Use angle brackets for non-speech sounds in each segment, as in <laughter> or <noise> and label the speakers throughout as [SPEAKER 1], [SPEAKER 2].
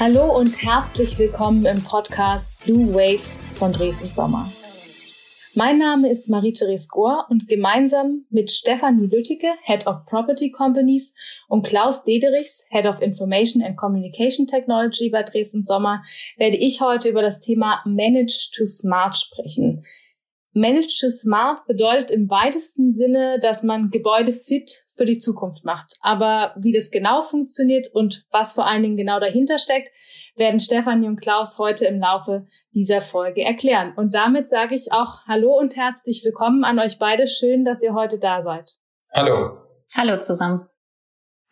[SPEAKER 1] Hallo und herzlich willkommen im Podcast Blue Waves von Dres und Sommer. Mein Name ist Marie-Therese Gohr und gemeinsam mit Stefanie Lütticke, Head of Property Companies und Klaus Dederichs, Head of Information and Communication Technology bei Dres und Sommer, werde ich heute über das Thema Manage to Smart sprechen. Manage to Smart bedeutet im weitesten Sinne, dass man Gebäude fit für die Zukunft macht. Aber wie das genau funktioniert und was vor allen Dingen genau dahinter steckt, werden Stefanie und Klaus heute im Laufe dieser Folge erklären. Und damit sage ich auch Hallo und herzlich willkommen an euch beide. Schön, dass ihr heute da seid.
[SPEAKER 2] Hallo.
[SPEAKER 3] Hallo zusammen.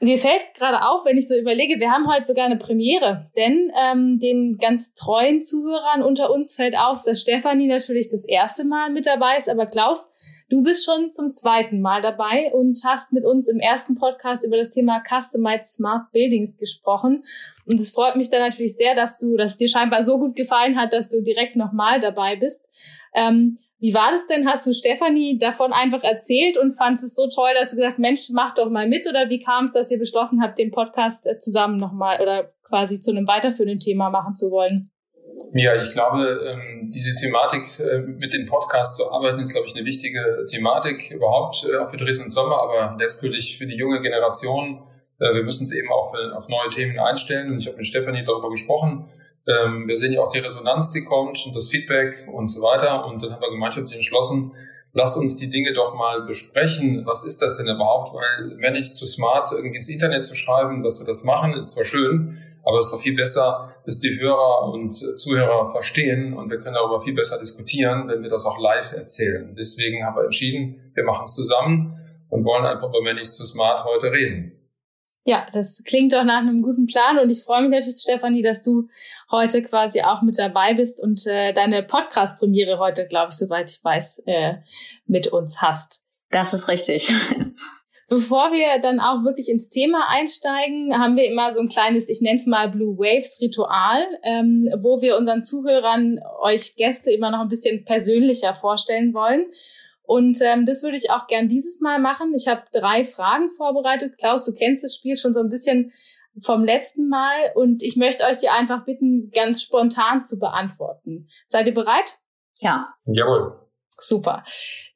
[SPEAKER 1] Mir fällt gerade auf, wenn ich so überlege, wir haben heute sogar eine Premiere, denn ähm, den ganz treuen Zuhörern unter uns fällt auf, dass Stefanie natürlich das erste Mal mit dabei ist, aber Klaus, du bist schon zum zweiten Mal dabei und hast mit uns im ersten Podcast über das Thema Customized Smart Buildings gesprochen. Und es freut mich dann natürlich sehr, dass du, dass es dir scheinbar so gut gefallen hat, dass du direkt nochmal dabei bist. Ähm, wie war das denn? Hast du Stefanie davon einfach erzählt und fandest es so toll, dass du gesagt, Mensch, mach doch mal mit? Oder wie kam es, dass ihr beschlossen habt, den Podcast äh, zusammen nochmal oder quasi zu einem weiterführenden Thema machen zu wollen?
[SPEAKER 2] Ja, ich glaube, ähm, diese Thematik äh, mit den Podcasts zu arbeiten, ist, glaube ich, eine wichtige Thematik überhaupt, äh, auch für Dresden Sommer, aber letztendlich für die junge Generation. Wir müssen uns eben auch auf neue Themen einstellen. Und ich habe mit Stefanie darüber gesprochen wir sehen ja auch die Resonanz, die kommt und das Feedback und so weiter. Und dann haben wir gemeinschaftlich entschlossen, lass uns die Dinge doch mal besprechen. Was ist das denn überhaupt? Weil Manage to Smart irgendwie ins Internet zu schreiben, dass wir das machen, ist zwar schön, aber es ist doch viel besser, dass die Hörer und Zuhörer verstehen und wir können darüber viel besser diskutieren, wenn wir das auch live erzählen. Deswegen haben wir entschieden, wir machen es zusammen und wollen einfach über Manage to Smart heute reden.
[SPEAKER 1] Ja, das klingt doch nach einem guten Plan und ich freue mich natürlich, Stefanie, dass du heute quasi auch mit dabei bist und äh, deine Podcast-Premiere heute, glaube ich, soweit ich weiß, äh, mit uns hast.
[SPEAKER 3] Das ist richtig. <laughs>
[SPEAKER 1] Bevor wir dann auch wirklich ins Thema einsteigen, haben wir immer so ein kleines, ich nenne es mal Blue Waves Ritual, ähm, wo wir unseren Zuhörern, euch Gäste immer noch ein bisschen persönlicher vorstellen wollen. Und ähm, das würde ich auch gern dieses Mal machen. Ich habe drei Fragen vorbereitet. Klaus, du kennst das Spiel schon so ein bisschen vom letzten Mal und ich möchte euch die einfach bitten, ganz spontan zu beantworten. Seid ihr bereit?
[SPEAKER 3] Ja.
[SPEAKER 2] Jawohl.
[SPEAKER 1] Super.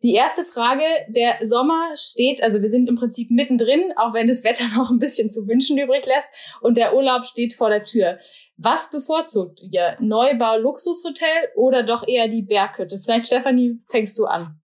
[SPEAKER 1] Die erste Frage, der Sommer steht, also wir sind im Prinzip mittendrin, auch wenn das Wetter <laughs> noch ein bisschen zu wünschen übrig lässt und der Urlaub steht vor der Tür. Was bevorzugt ihr? Neubau, Luxushotel oder doch eher die Berghütte? Vielleicht, Stefanie, fängst du an.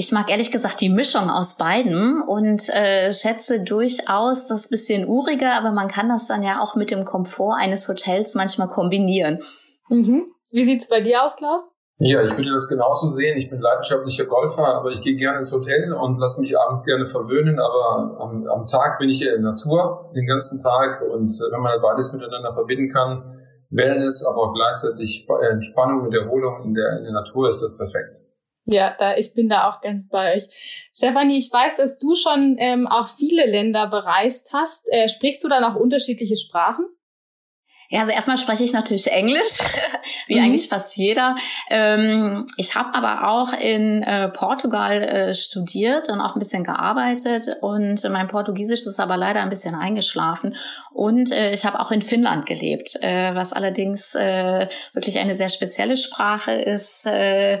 [SPEAKER 3] Ich mag ehrlich gesagt die Mischung aus beiden und äh, schätze durchaus das bisschen uriger, aber man kann das dann ja auch mit dem Komfort eines Hotels manchmal kombinieren.
[SPEAKER 1] Mhm. Wie sieht's bei dir aus, Klaus?
[SPEAKER 2] Ja, ich würde das genauso sehen. Ich bin leidenschaftlicher Golfer, aber ich gehe gerne ins Hotel und lasse mich abends gerne verwöhnen. Aber am, am Tag bin ich eher in der Natur den ganzen Tag. Und äh, wenn man beides miteinander verbinden kann, Wellness, aber auch gleichzeitig Entspannung und Erholung in der, in der Natur, ist das perfekt.
[SPEAKER 1] Ja, da, ich bin da auch ganz bei euch. Stefanie, ich weiß, dass du schon ähm, auch viele Länder bereist hast. Äh, sprichst du dann auch unterschiedliche Sprachen?
[SPEAKER 3] Ja, also erstmal spreche ich natürlich Englisch, <laughs> wie mhm. eigentlich fast jeder. Ähm, ich habe aber auch in äh, Portugal äh, studiert und auch ein bisschen gearbeitet und mein Portugiesisch ist aber leider ein bisschen eingeschlafen. Und äh, ich habe auch in Finnland gelebt, äh, was allerdings äh, wirklich eine sehr spezielle Sprache ist, äh,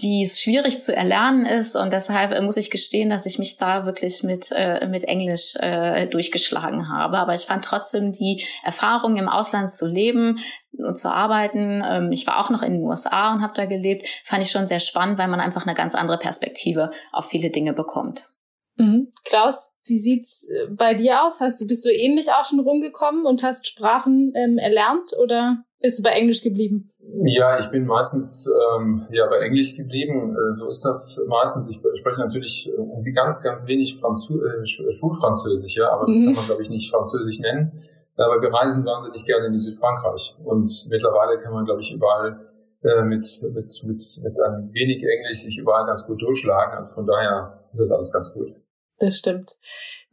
[SPEAKER 3] die es schwierig zu erlernen ist. Und deshalb muss ich gestehen, dass ich mich da wirklich mit, mit Englisch durchgeschlagen habe. Aber ich fand trotzdem die Erfahrung im Ausland Auslands zu leben und zu arbeiten. Ähm, ich war auch noch in den USA und habe da gelebt. Fand ich schon sehr spannend, weil man einfach eine ganz andere Perspektive auf viele Dinge bekommt.
[SPEAKER 1] Mhm. Klaus, wie sieht's äh, bei dir aus? Hast du bist du ähnlich auch schon rumgekommen und hast Sprachen ähm, erlernt oder bist du bei Englisch geblieben?
[SPEAKER 2] Ja, ich bin meistens ähm, ja bei Englisch geblieben. Äh, so ist das meistens. Ich spreche natürlich äh, ganz, ganz wenig Franzö äh, Schulfranzösisch, ja, aber das mhm. kann man glaube ich nicht Französisch nennen. Aber wir reisen wahnsinnig gerne in Südfrankreich. Und mittlerweile kann man, glaube ich, überall äh, mit, mit, mit, mit ein wenig Englisch sich überall ganz gut durchschlagen. Also von daher ist das alles ganz gut.
[SPEAKER 1] Das stimmt.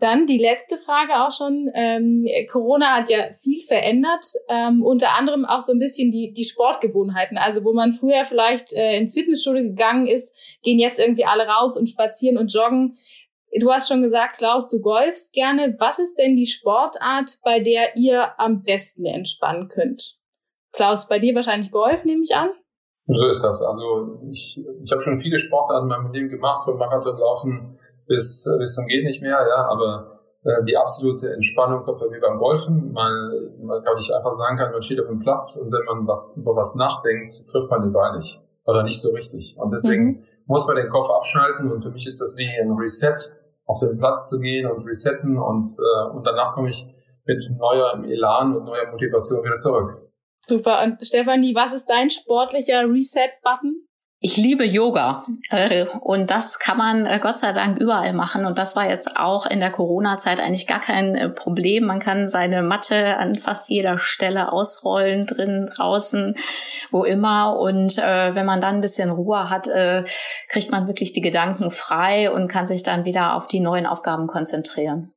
[SPEAKER 1] Dann die letzte Frage auch schon. Ähm, Corona hat ja viel verändert, ähm, unter anderem auch so ein bisschen die, die Sportgewohnheiten. Also wo man früher vielleicht äh, ins Fitnessstudio gegangen ist, gehen jetzt irgendwie alle raus und spazieren und joggen. Du hast schon gesagt, Klaus, du golfst gerne. Was ist denn die Sportart, bei der ihr am besten entspannen könnt? Klaus, bei dir wahrscheinlich Golf, nehme ich an?
[SPEAKER 2] So ist das. Also ich, ich habe schon viele Sportarten in meinem Leben gemacht, von Marathonlaufen bis, bis zum Gehen nicht mehr, ja, aber äh, die absolute Entspannung kommt bei mir beim Golfen, weil man glaube ich einfach sagen kann, man steht auf dem Platz und wenn man was über was nachdenkt, trifft man den Ball nicht oder nicht so richtig. Und deswegen mhm. muss man den Kopf abschalten und für mich ist das wie ein Reset, auf den Platz zu gehen und resetten und, äh, und danach komme ich mit neuem Elan und neuer Motivation wieder zurück.
[SPEAKER 1] Super. Und Stefanie, was ist dein sportlicher Reset-Button?
[SPEAKER 3] Ich liebe Yoga äh, und das kann man äh, Gott sei Dank überall machen und das war jetzt auch in der Corona-Zeit eigentlich gar kein äh, Problem. Man kann seine Matte an fast jeder Stelle ausrollen, drin, draußen, wo immer und äh, wenn man dann ein bisschen Ruhe hat, äh, kriegt man wirklich die Gedanken frei und kann sich dann wieder auf die neuen Aufgaben konzentrieren.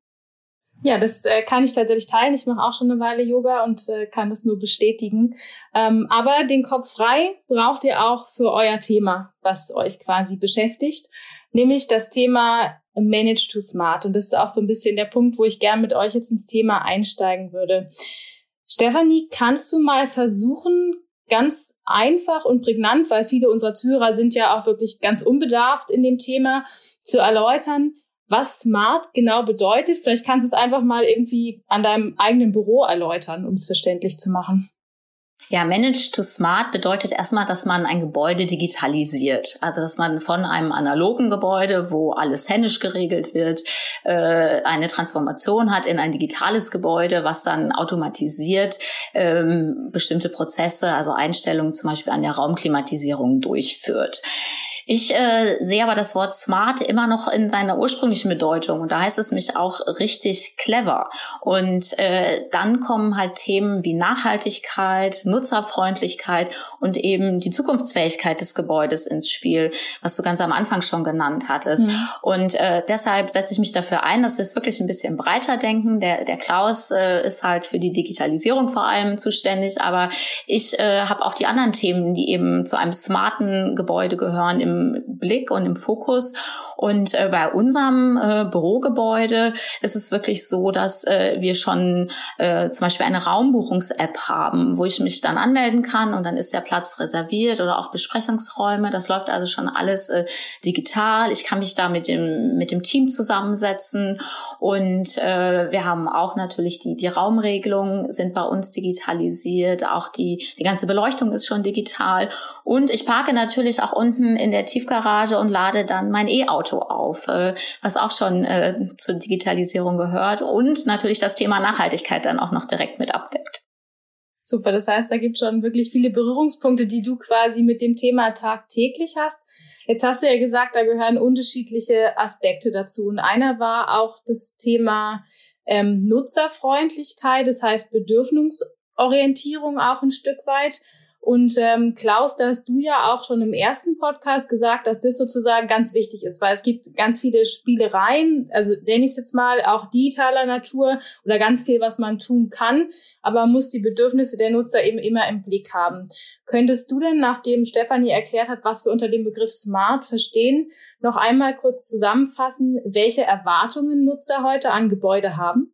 [SPEAKER 1] Ja, das äh, kann ich tatsächlich teilen. Ich mache auch schon eine Weile Yoga und äh, kann das nur bestätigen. Ähm, aber den Kopf frei braucht ihr auch für euer Thema, was euch quasi beschäftigt, nämlich das Thema Manage to Smart. Und das ist auch so ein bisschen der Punkt, wo ich gern mit euch jetzt ins Thema einsteigen würde. Stefanie, kannst du mal versuchen, ganz einfach und prägnant, weil viele unserer Zuhörer sind ja auch wirklich ganz unbedarft in dem Thema, zu erläutern, was smart genau bedeutet. Vielleicht kannst du es einfach mal irgendwie an deinem eigenen Büro erläutern, um es verständlich zu machen.
[SPEAKER 3] Ja, Manage to Smart bedeutet erstmal, dass man ein Gebäude digitalisiert. Also, dass man von einem analogen Gebäude, wo alles händisch geregelt wird, äh, eine Transformation hat in ein digitales Gebäude, was dann automatisiert ähm, bestimmte Prozesse, also Einstellungen zum Beispiel an der Raumklimatisierung durchführt. Ich äh, sehe aber das Wort smart immer noch in seiner ursprünglichen Bedeutung und da heißt es mich auch richtig clever. Und äh, dann kommen halt Themen wie Nachhaltigkeit, Nutzerfreundlichkeit und eben die Zukunftsfähigkeit des Gebäudes ins Spiel, was du ganz am Anfang schon genannt hattest. Mhm. Und äh, deshalb setze ich mich dafür ein, dass wir es wirklich ein bisschen breiter denken. Der, der Klaus äh, ist halt für die Digitalisierung vor allem zuständig, aber ich äh, habe auch die anderen Themen, die eben zu einem smarten Gebäude gehören, im Blick und im Fokus. Und äh, bei unserem äh, Bürogebäude ist es wirklich so, dass äh, wir schon äh, zum Beispiel eine Raumbuchungs-App haben, wo ich mich dann anmelden kann und dann ist der Platz reserviert oder auch Besprechungsräume. Das läuft also schon alles äh, digital. Ich kann mich da mit dem, mit dem Team zusammensetzen und äh, wir haben auch natürlich die, die Raumregelungen sind bei uns digitalisiert. Auch die, die ganze Beleuchtung ist schon digital. Und ich parke natürlich auch unten in der Tiefgarage und lade dann mein E-Auto auf, äh, was auch schon äh, zur Digitalisierung gehört und natürlich das Thema Nachhaltigkeit dann auch noch direkt mit abdeckt.
[SPEAKER 1] Super, das heißt, da gibt es schon wirklich viele Berührungspunkte, die du quasi mit dem Thema tagtäglich hast. Jetzt hast du ja gesagt, da gehören unterschiedliche Aspekte dazu. Und einer war auch das Thema ähm, Nutzerfreundlichkeit, das heißt Bedürfnisorientierung auch ein Stück weit. Und ähm, Klaus, da hast du ja auch schon im ersten Podcast gesagt, dass das sozusagen ganz wichtig ist, weil es gibt ganz viele Spielereien, also nenne ich es jetzt mal, auch digitaler Natur oder ganz viel, was man tun kann, aber man muss die Bedürfnisse der Nutzer eben immer im Blick haben. Könntest du denn, nachdem Stefanie erklärt hat, was wir unter dem Begriff Smart verstehen, noch einmal kurz zusammenfassen, welche Erwartungen Nutzer heute an Gebäude haben?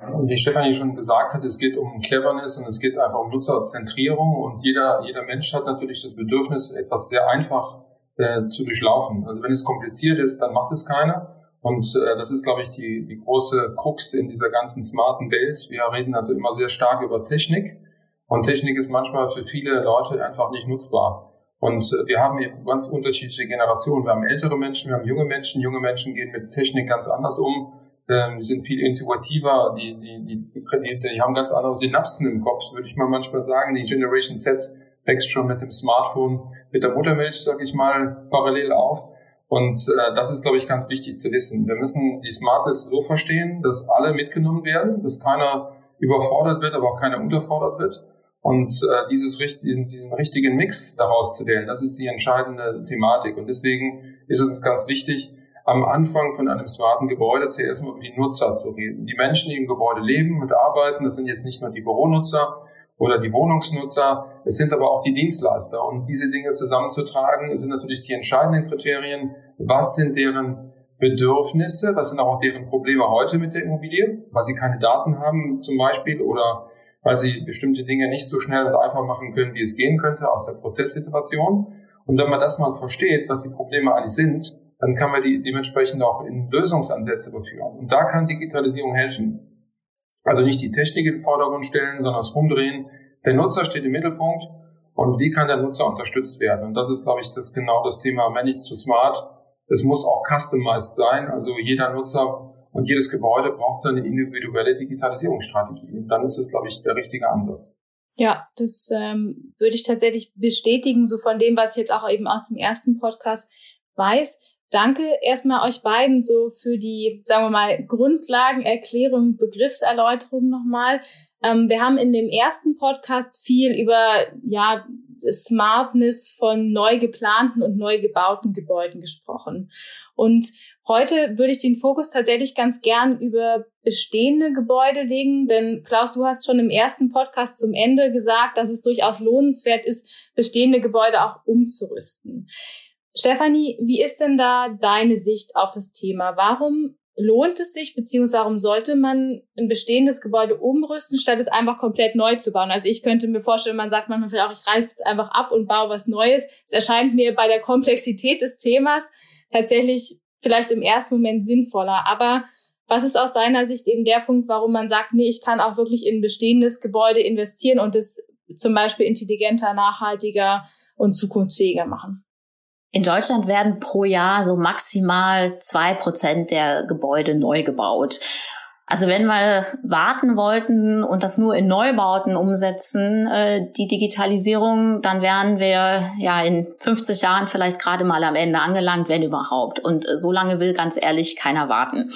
[SPEAKER 2] Wie Stefanie schon gesagt hat, es geht um Cleverness und es geht einfach um Nutzerzentrierung und jeder, jeder Mensch hat natürlich das Bedürfnis, etwas sehr einfach äh, zu durchlaufen. Also wenn es kompliziert ist, dann macht es keiner. Und äh, das ist, glaube ich, die, die große Krux in dieser ganzen smarten Welt. Wir reden also immer sehr stark über Technik und Technik ist manchmal für viele Leute einfach nicht nutzbar. Und äh, wir haben eben ganz unterschiedliche Generationen. Wir haben ältere Menschen, wir haben junge Menschen. Junge Menschen gehen mit Technik ganz anders um ähm, die sind viel intuitiver, die, die, die, die, die haben ganz andere Synapsen im Kopf, würde ich mal manchmal sagen. Die Generation Z wächst schon mit dem Smartphone, mit der Muttermilch, sag ich mal, parallel auf. Und äh, das ist, glaube ich, ganz wichtig zu wissen. Wir müssen die Smartness so verstehen, dass alle mitgenommen werden, dass keiner überfordert wird, aber auch keiner unterfordert wird. Und äh, dieses, diesen richtigen Mix daraus zu wählen, das ist die entscheidende Thematik. Und deswegen ist es ganz wichtig, am Anfang von einem smarten Gebäude zuerst mal über die Nutzer zu reden. Die Menschen, die im Gebäude leben und arbeiten, das sind jetzt nicht nur die Büronutzer oder die Wohnungsnutzer, es sind aber auch die Dienstleister. Und diese Dinge zusammenzutragen, sind natürlich die entscheidenden Kriterien. Was sind deren Bedürfnisse, was sind auch deren Probleme heute mit der Immobilie, weil sie keine Daten haben zum Beispiel oder weil sie bestimmte Dinge nicht so schnell und einfach machen können, wie es gehen könnte aus der Prozesssituation. Und wenn man das mal versteht, was die Probleme eigentlich sind, dann kann man die dementsprechend auch in Lösungsansätze überführen. Und da kann Digitalisierung helfen. Also nicht die Technik in den Vordergrund stellen, sondern das Rumdrehen. Der Nutzer steht im Mittelpunkt und wie kann der Nutzer unterstützt werden? Und das ist, glaube ich, das genau das Thema Managed to Smart. Es muss auch customized sein. Also jeder Nutzer und jedes Gebäude braucht seine individuelle Digitalisierungsstrategie. Und dann ist es, glaube ich, der richtige Ansatz.
[SPEAKER 1] Ja, das ähm, würde ich tatsächlich bestätigen, so von dem, was ich jetzt auch eben aus dem ersten Podcast weiß. Danke erstmal euch beiden so für die, sagen wir mal, Grundlagenerklärung, Begriffserläuterung nochmal. Ähm, wir haben in dem ersten Podcast viel über, ja, Smartness von neu geplanten und neu gebauten Gebäuden gesprochen. Und heute würde ich den Fokus tatsächlich ganz gern über bestehende Gebäude legen, denn Klaus, du hast schon im ersten Podcast zum Ende gesagt, dass es durchaus lohnenswert ist, bestehende Gebäude auch umzurüsten. Stefanie, wie ist denn da deine Sicht auf das Thema? Warum lohnt es sich, beziehungsweise warum sollte man ein bestehendes Gebäude umrüsten, statt es einfach komplett neu zu bauen? Also ich könnte mir vorstellen, man sagt manchmal vielleicht auch, ich reiße es einfach ab und baue was Neues. Es erscheint mir bei der Komplexität des Themas tatsächlich vielleicht im ersten Moment sinnvoller. Aber was ist aus deiner Sicht eben der Punkt, warum man sagt, nee, ich kann auch wirklich in ein bestehendes Gebäude investieren und es zum Beispiel intelligenter, nachhaltiger und zukunftsfähiger machen?
[SPEAKER 3] In Deutschland werden pro Jahr so maximal zwei Prozent der Gebäude neu gebaut. Also wenn wir warten wollten und das nur in Neubauten umsetzen, äh, die Digitalisierung, dann wären wir ja in 50 Jahren vielleicht gerade mal am Ende angelangt, wenn überhaupt. Und äh, so lange will ganz ehrlich keiner warten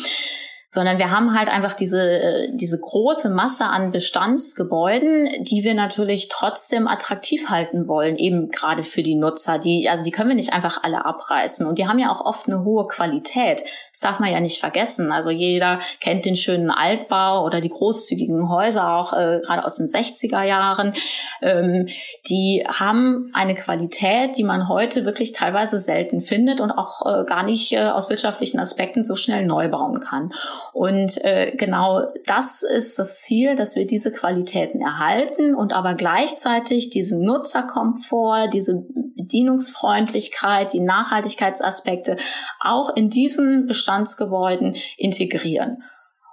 [SPEAKER 3] sondern wir haben halt einfach diese, äh, diese große Masse an Bestandsgebäuden, die wir natürlich trotzdem attraktiv halten wollen, eben gerade für die Nutzer. Die, also die können wir nicht einfach alle abreißen. Und die haben ja auch oft eine hohe Qualität. Das darf man ja nicht vergessen. Also jeder kennt den schönen Altbau oder die großzügigen Häuser auch äh, gerade aus den 60er Jahren. Ähm, die haben eine Qualität, die man heute wirklich teilweise selten findet und auch äh, gar nicht äh, aus wirtschaftlichen Aspekten so schnell neu bauen kann. Und äh, genau das ist das Ziel, dass wir diese Qualitäten erhalten und aber gleichzeitig diesen Nutzerkomfort, diese Bedienungsfreundlichkeit, die Nachhaltigkeitsaspekte auch in diesen Bestandsgebäuden integrieren.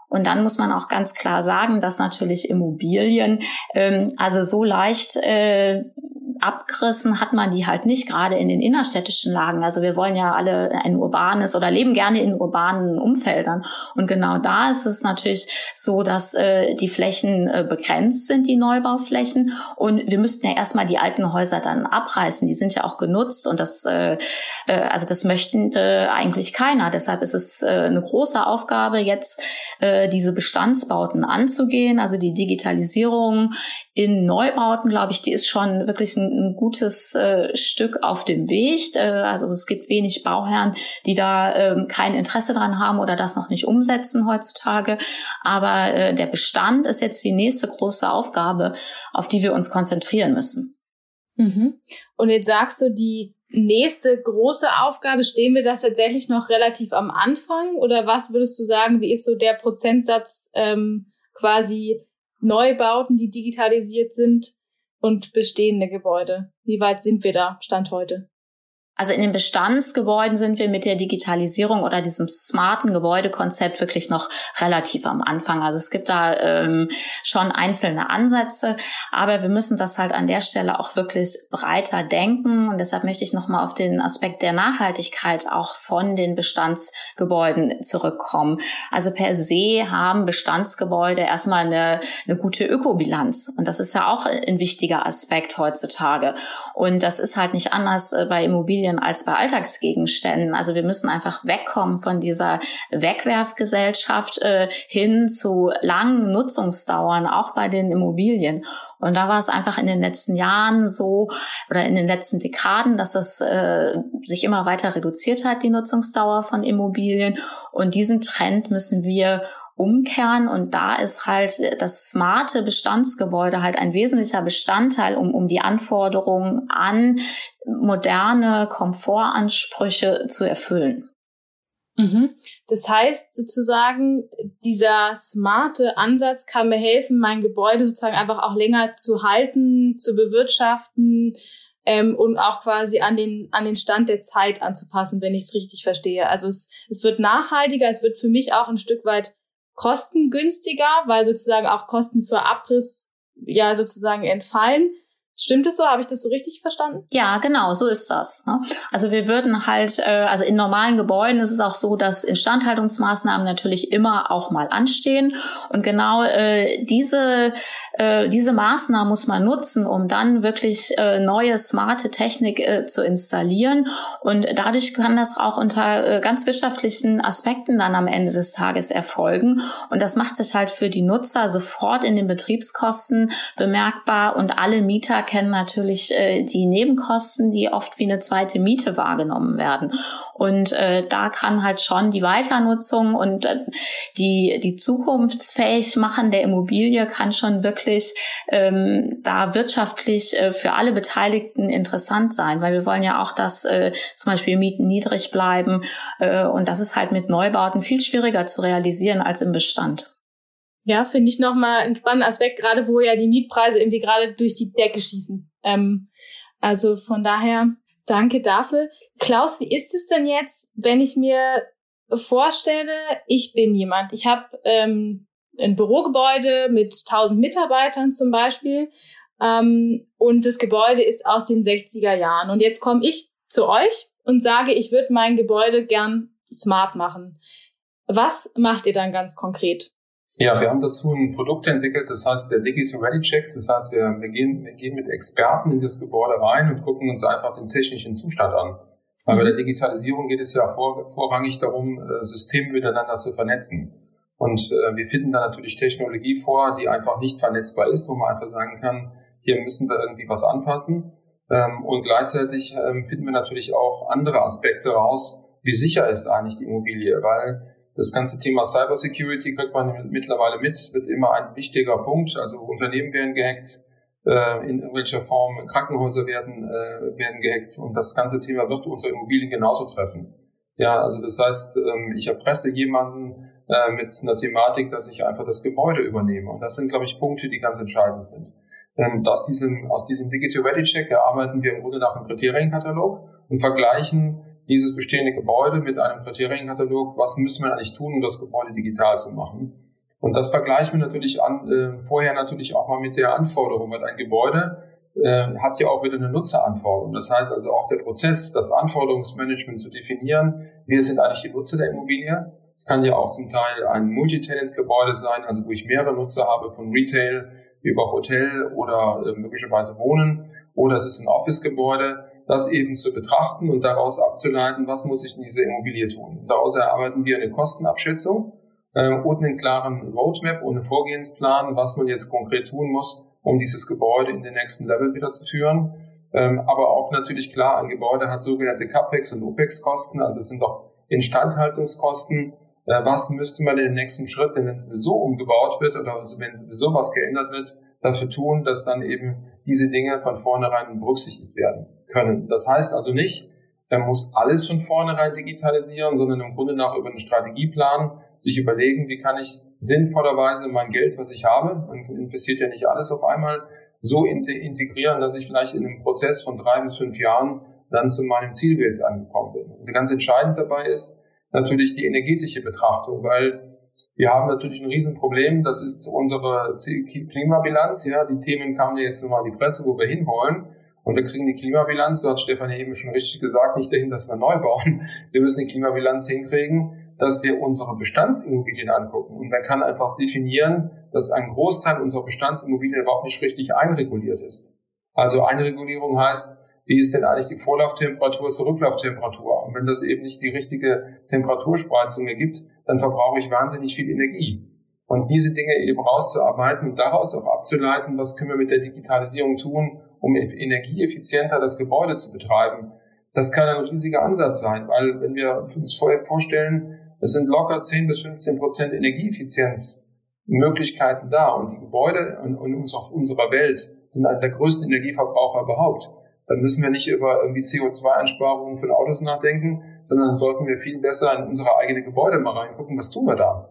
[SPEAKER 3] Und dann muss man auch ganz klar sagen, dass natürlich Immobilien ähm, also so leicht äh, abgerissen hat man die halt nicht, gerade in den innerstädtischen Lagen. Also wir wollen ja alle ein urbanes oder leben gerne in urbanen Umfeldern. Und genau da ist es natürlich so, dass äh, die Flächen äh, begrenzt sind, die Neubauflächen. Und wir müssten ja erstmal die alten Häuser dann abreißen. Die sind ja auch genutzt und das, äh, äh, also das möchten äh, eigentlich keiner. Deshalb ist es äh, eine große Aufgabe, jetzt äh, diese Bestandsbauten anzugehen, also die Digitalisierung in Neubauten, glaube ich, die ist schon wirklich ein, ein gutes äh, Stück auf dem Weg. Äh, also es gibt wenig Bauherren, die da äh, kein Interesse dran haben oder das noch nicht umsetzen heutzutage. Aber äh, der Bestand ist jetzt die nächste große Aufgabe, auf die wir uns konzentrieren müssen.
[SPEAKER 1] Mhm. Und jetzt sagst du, die nächste große Aufgabe, stehen wir das tatsächlich noch relativ am Anfang? Oder was würdest du sagen, wie ist so der Prozentsatz ähm, quasi Neubauten, die digitalisiert sind und bestehende Gebäude. Wie weit sind wir da, Stand heute?
[SPEAKER 3] Also in den Bestandsgebäuden sind wir mit der Digitalisierung oder diesem smarten Gebäudekonzept wirklich noch relativ am Anfang. Also es gibt da ähm, schon einzelne Ansätze, aber wir müssen das halt an der Stelle auch wirklich breiter denken. Und deshalb möchte ich nochmal auf den Aspekt der Nachhaltigkeit auch von den Bestandsgebäuden zurückkommen. Also per se haben Bestandsgebäude erstmal eine, eine gute Ökobilanz. Und das ist ja auch ein wichtiger Aspekt heutzutage. Und das ist halt nicht anders äh, bei Immobilien Immobilien als bei Alltagsgegenständen. Also wir müssen einfach wegkommen von dieser Wegwerfgesellschaft äh, hin zu langen Nutzungsdauern, auch bei den Immobilien. Und da war es einfach in den letzten Jahren so oder in den letzten Dekaden, dass es äh, sich immer weiter reduziert hat, die Nutzungsdauer von Immobilien. Und diesen Trend müssen wir umkehren. Und da ist halt das smarte Bestandsgebäude halt ein wesentlicher Bestandteil, um, um die Anforderungen an moderne Komfortansprüche zu erfüllen.
[SPEAKER 1] Mhm. Das heißt sozusagen, dieser smarte Ansatz kann mir helfen, mein Gebäude sozusagen einfach auch länger zu halten, zu bewirtschaften ähm, und auch quasi an den, an den Stand der Zeit anzupassen, wenn ich es richtig verstehe. Also es, es wird nachhaltiger, es wird für mich auch ein Stück weit kostengünstiger, weil sozusagen auch Kosten für Abriss ja sozusagen entfallen. Stimmt es so? Habe ich das so richtig verstanden?
[SPEAKER 3] Ja, genau, so ist das. Ne? Also wir würden halt, äh, also in normalen Gebäuden ist es auch so, dass Instandhaltungsmaßnahmen natürlich immer auch mal anstehen. Und genau äh, diese äh, diese Maßnahmen muss man nutzen, um dann wirklich äh, neue smarte Technik äh, zu installieren. Und dadurch kann das auch unter äh, ganz wirtschaftlichen Aspekten dann am Ende des Tages erfolgen. Und das macht sich halt für die Nutzer sofort in den Betriebskosten bemerkbar. Und alle Mieter kennen natürlich äh, die Nebenkosten, die oft wie eine zweite Miete wahrgenommen werden. Und äh, da kann halt schon die Weiternutzung und äh, die, die zukunftsfähig machen der Immobilie kann schon wirklich wirklich ähm, da wirtschaftlich äh, für alle Beteiligten interessant sein, weil wir wollen ja auch, dass äh, zum Beispiel Mieten niedrig bleiben äh, und das ist halt mit Neubauten viel schwieriger zu realisieren als im Bestand.
[SPEAKER 1] Ja, finde ich nochmal ein spannender Aspekt, gerade wo ja die Mietpreise irgendwie gerade durch die Decke schießen. Ähm, also von daher danke dafür. Klaus, wie ist es denn jetzt, wenn ich mir vorstelle, ich bin jemand, ich habe ähm, ein Bürogebäude mit 1000 Mitarbeitern zum Beispiel. Ähm, und das Gebäude ist aus den 60er Jahren. Und jetzt komme ich zu euch und sage, ich würde mein Gebäude gern smart machen. Was macht ihr dann ganz konkret?
[SPEAKER 2] Ja, wir haben dazu ein Produkt entwickelt, das heißt der Digital Ready Check. Das heißt, wir, wir, gehen, wir gehen mit Experten in das Gebäude rein und gucken uns einfach den technischen Zustand an. Weil bei der Digitalisierung geht es ja vor, vorrangig darum, äh, Systeme miteinander zu vernetzen. Und äh, wir finden da natürlich Technologie vor, die einfach nicht vernetzbar ist, wo man einfach sagen kann, hier müssen wir irgendwie was anpassen. Ähm, und gleichzeitig ähm, finden wir natürlich auch andere Aspekte raus, wie sicher ist eigentlich die Immobilie, weil das ganze Thema Cybersecurity kriegt man mittlerweile mit, wird immer ein wichtiger Punkt. Also Unternehmen werden gehackt, äh, in irgendwelcher Form Krankenhäuser werden, äh, werden gehackt und das ganze Thema wird unsere Immobilien genauso treffen. Ja, also das heißt, ähm, ich erpresse jemanden, äh, mit einer Thematik, dass ich einfach das Gebäude übernehme. Und das sind, glaube ich, Punkte, die ganz entscheidend sind. Ähm, aus diesem, aus diesem Digital Ready Check erarbeiten wir im Grunde nach einem Kriterienkatalog und vergleichen dieses bestehende Gebäude mit einem Kriterienkatalog, was müsste man eigentlich tun, um das Gebäude digital zu machen. Und das vergleichen wir natürlich an, äh, vorher natürlich auch mal mit der Anforderung, weil ein Gebäude äh, hat ja auch wieder eine Nutzeranforderung. Das heißt also auch der Prozess, das Anforderungsmanagement zu definieren, wir sind eigentlich die Nutzer der Immobilie, es kann ja auch zum Teil ein Multitenant-Gebäude sein, also wo ich mehrere Nutzer habe, von Retail über Hotel oder äh, möglicherweise Wohnen. Oder es ist ein Office-Gebäude, das eben zu betrachten und daraus abzuleiten, was muss ich in dieser Immobilie tun. Daraus erarbeiten wir eine Kostenabschätzung äh, und einen klaren Roadmap und einen Vorgehensplan, was man jetzt konkret tun muss, um dieses Gebäude in den nächsten Level wieder zu führen. Ähm, aber auch natürlich klar, ein Gebäude hat sogenannte CAPEX und OPEX-Kosten, also es sind doch Instandhaltungskosten, was müsste man in den nächsten Schritten, wenn es sowieso umgebaut wird oder also wenn sowieso was geändert wird, dafür tun, dass dann eben diese Dinge von vornherein berücksichtigt werden können. Das heißt also nicht, man muss alles von vornherein digitalisieren, sondern im Grunde nach über einen Strategieplan sich überlegen, wie kann ich sinnvollerweise mein Geld, was ich habe, man investiert ja nicht alles auf einmal, so integrieren, dass ich vielleicht in einem Prozess von drei bis fünf Jahren dann zu meinem Zielbild angekommen bin. Und ganz entscheidend dabei ist, natürlich die energetische Betrachtung, weil wir haben natürlich ein Riesenproblem, das ist unsere Klimabilanz. Ja, die Themen kamen ja jetzt nochmal in die Presse, wo wir hinwollen. Und wir kriegen die Klimabilanz, so hat Stefan eben schon richtig gesagt, nicht dahin, dass wir neu bauen. Wir müssen die Klimabilanz hinkriegen, dass wir unsere Bestandsimmobilien angucken. Und man kann einfach definieren, dass ein Großteil unserer Bestandsimmobilien überhaupt nicht richtig einreguliert ist. Also Einregulierung heißt, wie ist denn eigentlich die Vorlauftemperatur zur Rücklauftemperatur? Und wenn das eben nicht die richtige Temperaturspreizung ergibt, dann verbrauche ich wahnsinnig viel Energie. Und diese Dinge eben rauszuarbeiten und daraus auch abzuleiten, was können wir mit der Digitalisierung tun, um energieeffizienter das Gebäude zu betreiben, das kann ein riesiger Ansatz sein, weil wenn wir uns vorher vorstellen, es sind locker 10 bis 15 Prozent Energieeffizienzmöglichkeiten da und die Gebäude in, in unserer Welt sind einer der größten Energieverbraucher überhaupt dann müssen wir nicht über irgendwie CO2-Einsparungen von Autos nachdenken, sondern sollten wir viel besser in unsere eigene Gebäude mal reingucken, was tun wir da?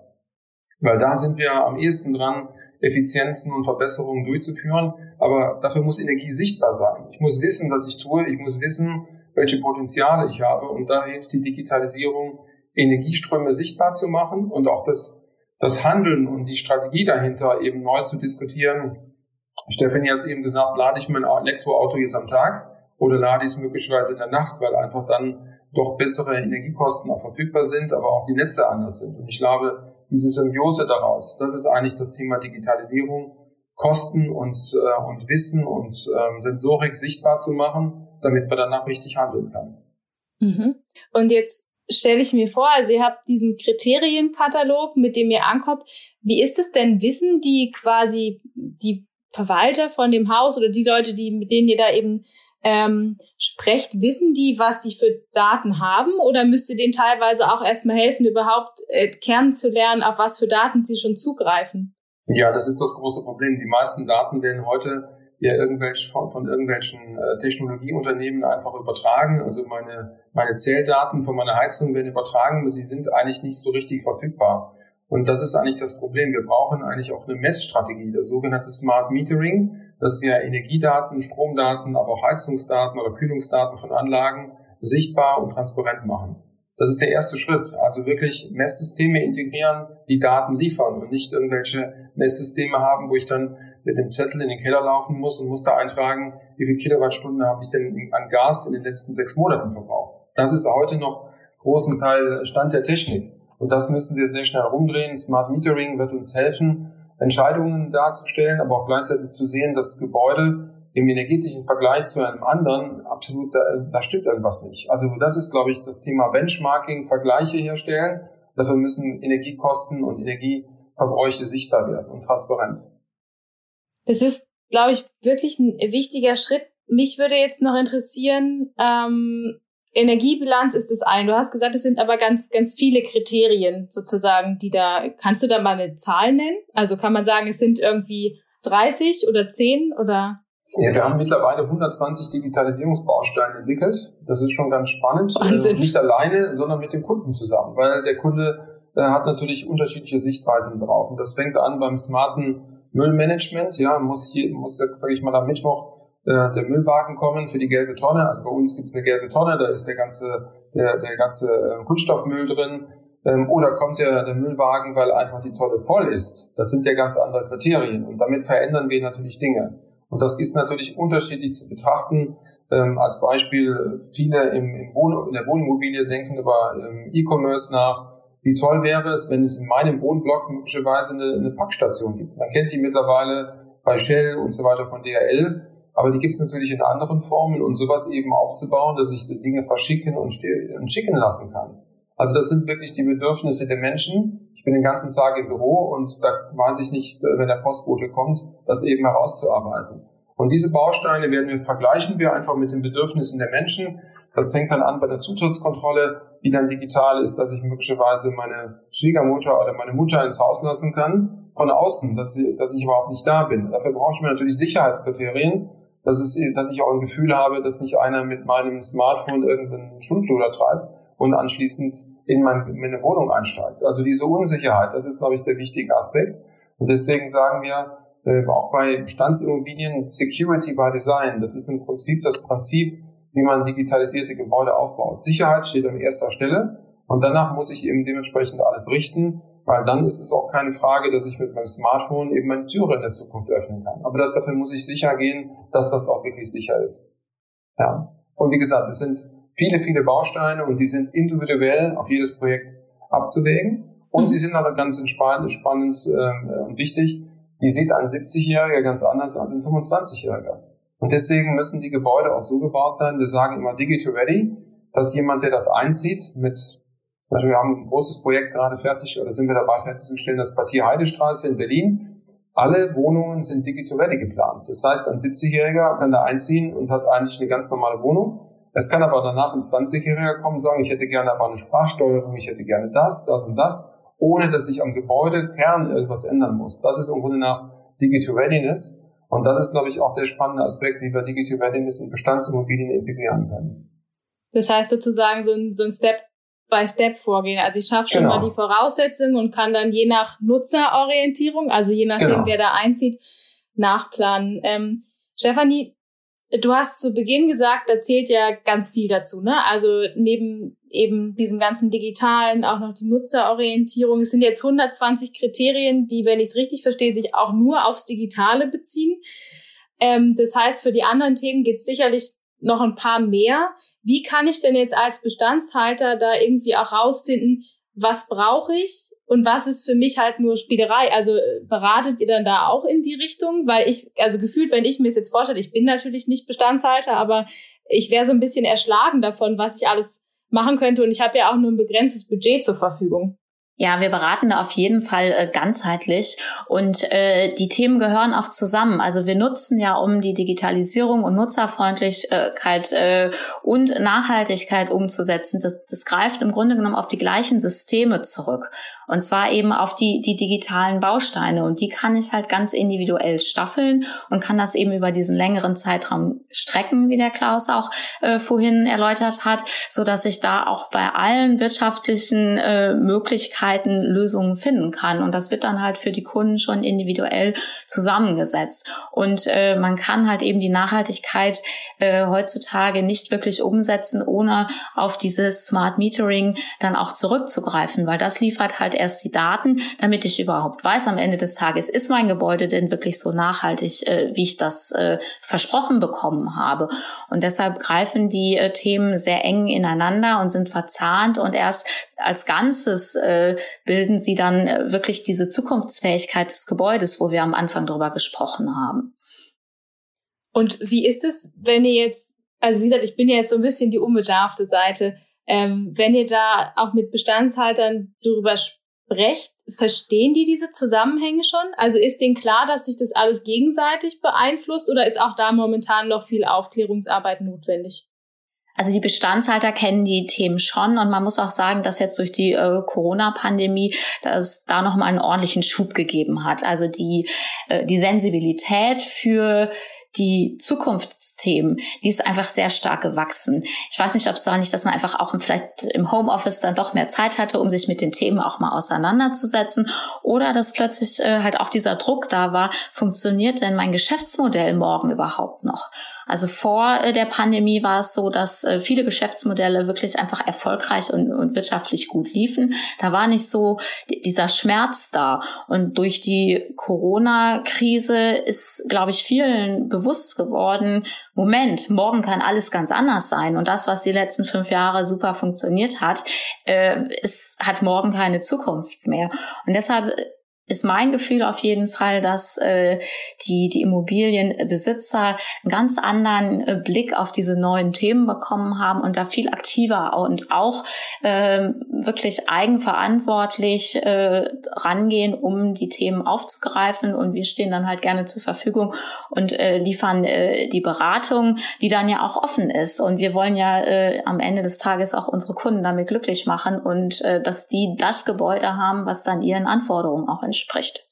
[SPEAKER 2] Weil da sind wir am ehesten dran, Effizienzen und Verbesserungen durchzuführen. Aber dafür muss Energie sichtbar sein. Ich muss wissen, was ich tue. Ich muss wissen, welche Potenziale ich habe. Und da hilft die Digitalisierung, Energieströme sichtbar zu machen und auch das, das Handeln und die Strategie dahinter eben neu zu diskutieren. Stefanie hat es eben gesagt, lade ich mein Elektroauto jetzt am Tag oder lade ich es möglicherweise in der Nacht, weil einfach dann doch bessere Energiekosten auch verfügbar sind, aber auch die Netze anders sind. Und ich glaube, diese Symbiose daraus, das ist eigentlich das Thema Digitalisierung, Kosten und, äh, und Wissen und ähm, Sensorik sichtbar zu machen, damit man danach richtig handeln kann.
[SPEAKER 1] Mhm. Und jetzt stelle ich mir vor, also ihr habt diesen Kriterienkatalog, mit dem ihr ankommt. Wie ist es denn? Wissen die quasi die Verwalter von dem Haus oder die Leute, die, mit denen ihr da eben ähm, sprecht, wissen die, was sie für Daten haben oder müsst ihr denen teilweise auch erstmal helfen, überhaupt äh, kennenzulernen, auf was für Daten sie schon zugreifen?
[SPEAKER 2] Ja, das ist das große Problem. Die meisten Daten werden heute ja irgendwelch von, von irgendwelchen äh, Technologieunternehmen einfach übertragen. Also meine, meine Zähldaten von meiner Heizung werden übertragen, aber sie sind eigentlich nicht so richtig verfügbar. Und das ist eigentlich das Problem. Wir brauchen eigentlich auch eine Messstrategie, das sogenannte Smart Metering, dass wir Energiedaten, Stromdaten, aber auch Heizungsdaten oder Kühlungsdaten von Anlagen sichtbar und transparent machen. Das ist der erste Schritt. Also wirklich Messsysteme integrieren, die Daten liefern und nicht irgendwelche Messsysteme haben, wo ich dann mit dem Zettel in den Keller laufen muss und muss da eintragen, wie viel Kilowattstunden habe ich denn an Gas in den letzten sechs Monaten verbraucht. Das ist heute noch großen Teil Stand der Technik. Und das müssen wir sehr schnell rumdrehen. Smart Metering wird uns helfen, Entscheidungen darzustellen, aber auch gleichzeitig zu sehen, dass Gebäude im energetischen Vergleich zu einem anderen absolut, da, da stimmt irgendwas nicht. Also das ist, glaube ich, das Thema Benchmarking, Vergleiche herstellen. Dafür müssen Energiekosten und Energieverbräuche sichtbar werden und transparent.
[SPEAKER 1] Es ist, glaube ich, wirklich ein wichtiger Schritt. Mich würde jetzt noch interessieren, ähm, Energiebilanz ist das eine. Du hast gesagt, es sind aber ganz, ganz viele Kriterien sozusagen, die da, kannst du da mal eine Zahl nennen? Also kann man sagen, es sind irgendwie 30 oder 10 oder?
[SPEAKER 2] Ja, wir haben mittlerweile 120 Digitalisierungsbausteine entwickelt. Das ist schon ganz spannend.
[SPEAKER 1] Wahnsinn.
[SPEAKER 2] Äh, nicht alleine, sondern mit dem Kunden zusammen, weil der Kunde äh, hat natürlich unterschiedliche Sichtweisen drauf. Und das fängt an beim smarten Müllmanagement. Ja, muss hier, muss, sag ich mal, am Mittwoch äh, der Müllwagen kommen für die gelbe Tonne. Also bei uns gibt's eine gelbe Tonne, da ist der ganze, der, der ganze äh, Kunststoffmüll drin. Ähm, oder kommt der, der Müllwagen, weil einfach die Tonne voll ist. Das sind ja ganz andere Kriterien. Und damit verändern wir natürlich Dinge. Und das ist natürlich unterschiedlich zu betrachten. Ähm, als Beispiel, viele im, im Wohn in der Wohnimmobilie denken über ähm, E-Commerce nach. Wie toll wäre es, wenn es in meinem Wohnblock möglicherweise eine, eine Packstation gibt. Man kennt die mittlerweile bei Shell und so weiter von DHL. Aber die gibt es natürlich in anderen Formen und sowas eben aufzubauen, dass ich Dinge verschicken und, und schicken lassen kann. Also das sind wirklich die Bedürfnisse der Menschen. Ich bin den ganzen Tag im Büro und da weiß ich nicht, wenn der Postbote kommt, das eben herauszuarbeiten. Und diese Bausteine werden wir, vergleichen wir einfach mit den Bedürfnissen der Menschen. Das fängt dann an bei der Zutrittskontrolle, die dann digital ist, dass ich möglicherweise meine Schwiegermutter oder meine Mutter ins Haus lassen kann, von außen, dass, sie, dass ich überhaupt nicht da bin. Dafür brauchen wir natürlich Sicherheitskriterien dass, es, dass ich auch ein Gefühl habe, dass nicht einer mit meinem Smartphone irgendeinen Schundluder treibt und anschließend in meine, meine Wohnung einsteigt. Also diese Unsicherheit, das ist, glaube ich, der wichtige Aspekt. Und deswegen sagen wir, äh, auch bei Bestandsimmobilien Security by Design. Das ist im Prinzip das Prinzip, wie man digitalisierte Gebäude aufbaut. Sicherheit steht an erster Stelle und danach muss ich eben dementsprechend alles richten weil dann ist es auch keine Frage, dass ich mit meinem Smartphone eben meine Türe in der Zukunft öffnen kann. Aber das dafür muss ich sicher gehen, dass das auch wirklich sicher ist. Ja. Und wie gesagt, es sind viele, viele Bausteine und die sind individuell auf jedes Projekt abzuwägen. Und sie sind aber ganz spannend, spannend äh, und wichtig. Die sieht ein 70-Jähriger ganz anders als ein 25-Jähriger. Und deswegen müssen die Gebäude auch so gebaut sein, wir sagen immer digital ready, dass jemand, der dort einzieht, mit Beispiel, wir haben ein großes Projekt gerade fertig oder sind wir dabei fertigzustellen, das Quartier Heidestraße in Berlin. Alle Wohnungen sind digital ready geplant. Das heißt, ein 70-Jähriger kann da einziehen und hat eigentlich eine ganz normale Wohnung. Es kann aber danach ein 20-Jähriger kommen und sagen, ich hätte gerne aber eine Sprachsteuerung, ich hätte gerne das, das und das, ohne dass ich am Gebäudekern irgendwas ändern muss. Das ist im Grunde nach Digital Readiness. Und das ist, glaube ich, auch der spannende Aspekt, wie wir Digital Readiness in Bestandsimmobilien integrieren können.
[SPEAKER 1] Das heißt sozusagen so ein, so ein Step by Step vorgehen. Also ich schaffe schon genau. mal die Voraussetzungen und kann dann je nach Nutzerorientierung, also je nachdem, genau. wer da einzieht, nachplanen. Ähm, Stefanie, du hast zu Beginn gesagt, da zählt ja ganz viel dazu, ne? Also neben eben diesem ganzen digitalen auch noch die Nutzerorientierung. Es sind jetzt 120 Kriterien, die, wenn ich es richtig verstehe, sich auch nur aufs Digitale beziehen. Ähm, das heißt, für die anderen Themen geht es sicherlich noch ein paar mehr. Wie kann ich denn jetzt als Bestandshalter da irgendwie auch rausfinden, was brauche ich und was ist für mich halt nur Spielerei? Also äh, beratet ihr dann da auch in die Richtung? Weil ich, also gefühlt, wenn ich mir es jetzt vorstelle, ich bin natürlich nicht Bestandshalter, aber ich wäre so ein bisschen erschlagen davon, was ich alles machen könnte und ich habe ja auch nur ein begrenztes Budget zur Verfügung.
[SPEAKER 3] Ja, wir beraten da auf jeden Fall äh, ganzheitlich und äh, die Themen gehören auch zusammen. Also wir nutzen ja, um die Digitalisierung und Nutzerfreundlichkeit äh, und Nachhaltigkeit umzusetzen, das, das greift im Grunde genommen auf die gleichen Systeme zurück. Und zwar eben auf die, die digitalen Bausteine. Und die kann ich halt ganz individuell staffeln und kann das eben über diesen längeren Zeitraum strecken, wie der Klaus auch äh, vorhin erläutert hat, so dass ich da auch bei allen wirtschaftlichen äh, Möglichkeiten Lösungen finden kann. Und das wird dann halt für die Kunden schon individuell zusammengesetzt. Und äh, man kann halt eben die Nachhaltigkeit äh, heutzutage nicht wirklich umsetzen, ohne auf dieses Smart Metering dann auch zurückzugreifen, weil das liefert halt erst die Daten, damit ich überhaupt weiß, am Ende des Tages ist mein Gebäude denn wirklich so nachhaltig, äh, wie ich das äh, versprochen bekommen habe. Und deshalb greifen die äh, Themen sehr eng ineinander und sind verzahnt und erst als Ganzes äh, bilden sie dann äh, wirklich diese Zukunftsfähigkeit des Gebäudes, wo wir am Anfang drüber gesprochen haben.
[SPEAKER 1] Und wie ist es, wenn ihr jetzt, also wie gesagt, ich bin ja jetzt so ein bisschen die unbedarfte Seite, ähm, wenn ihr da auch mit Bestandshaltern darüber sprecht, Brecht, verstehen die diese Zusammenhänge schon? Also ist denen klar, dass sich das alles gegenseitig beeinflusst oder ist auch da momentan noch viel Aufklärungsarbeit notwendig?
[SPEAKER 3] Also die Bestandshalter kennen die Themen schon und man muss auch sagen, dass jetzt durch die äh, Corona-Pandemie, dass da nochmal einen ordentlichen Schub gegeben hat. Also die, äh, die Sensibilität für die Zukunftsthemen, die ist einfach sehr stark gewachsen. Ich weiß nicht, ob es da nicht, dass man einfach auch vielleicht im Homeoffice dann doch mehr Zeit hatte, um sich mit den Themen auch mal auseinanderzusetzen oder dass plötzlich äh, halt auch dieser Druck da war, funktioniert denn mein Geschäftsmodell morgen überhaupt noch? Also vor äh, der Pandemie war es so, dass äh, viele Geschäftsmodelle wirklich einfach erfolgreich und, und wirtschaftlich gut liefen. Da war nicht so dieser Schmerz da. Und durch die Corona-Krise ist, glaube ich, vielen bewusst geworden, Moment, morgen kann alles ganz anders sein. Und das, was die letzten fünf Jahre super funktioniert hat, äh, ist, hat morgen keine Zukunft mehr. Und deshalb ist mein Gefühl auf jeden Fall, dass äh, die, die Immobilienbesitzer einen ganz anderen äh, Blick auf diese neuen Themen bekommen haben und da viel aktiver und auch äh, wirklich eigenverantwortlich äh, rangehen, um die Themen aufzugreifen. Und wir stehen dann halt gerne zur Verfügung und äh, liefern äh, die Beratung, die dann ja auch offen ist. Und wir wollen ja äh, am Ende des Tages auch unsere Kunden damit glücklich machen und äh, dass die das Gebäude haben, was dann ihren Anforderungen auch entspricht entspricht.